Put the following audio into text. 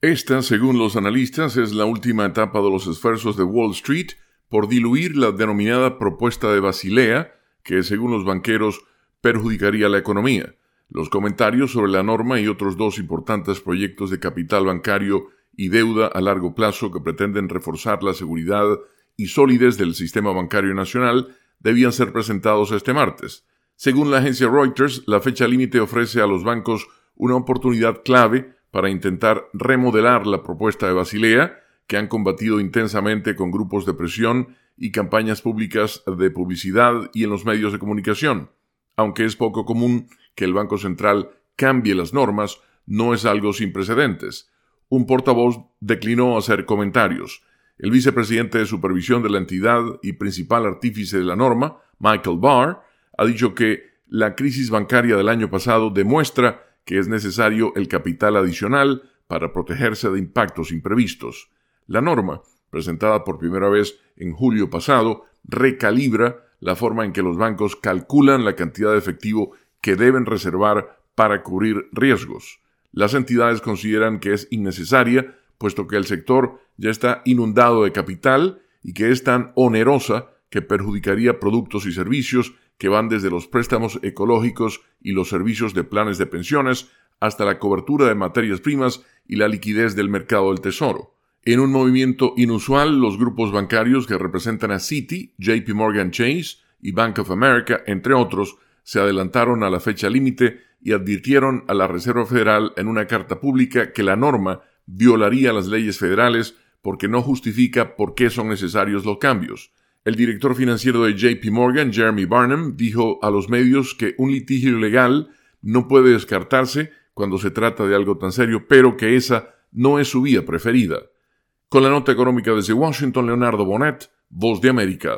Esta, según los analistas, es la última etapa de los esfuerzos de Wall Street por diluir la denominada propuesta de Basilea, que según los banqueros perjudicaría la economía. Los comentarios sobre la norma y otros dos importantes proyectos de capital bancario y deuda a largo plazo que pretenden reforzar la seguridad y solidez del sistema bancario nacional debían ser presentados este martes. Según la agencia Reuters, la fecha límite ofrece a los bancos una oportunidad clave para intentar remodelar la propuesta de Basilea, que han combatido intensamente con grupos de presión y campañas públicas de publicidad y en los medios de comunicación. Aunque es poco común que el Banco Central cambie las normas, no es algo sin precedentes. Un portavoz declinó hacer comentarios. El vicepresidente de supervisión de la entidad y principal artífice de la norma, Michael Barr, ha dicho que la crisis bancaria del año pasado demuestra que es necesario el capital adicional para protegerse de impactos imprevistos. La norma, presentada por primera vez en julio pasado, recalibra la forma en que los bancos calculan la cantidad de efectivo que deben reservar para cubrir riesgos. Las entidades consideran que es innecesaria, puesto que el sector ya está inundado de capital y que es tan onerosa que perjudicaría productos y servicios que van desde los préstamos ecológicos y los servicios de planes de pensiones hasta la cobertura de materias primas y la liquidez del mercado del tesoro. En un movimiento inusual, los grupos bancarios que representan a Citi, JP Morgan Chase y Bank of America, entre otros, se adelantaron a la fecha límite y advirtieron a la Reserva Federal en una carta pública que la norma violaría las leyes federales porque no justifica por qué son necesarios los cambios. El director financiero de JP Morgan, Jeremy Barnum, dijo a los medios que un litigio legal no puede descartarse cuando se trata de algo tan serio, pero que esa no es su vía preferida. Con la nota económica desde Washington, Leonardo Bonet, Voz de América.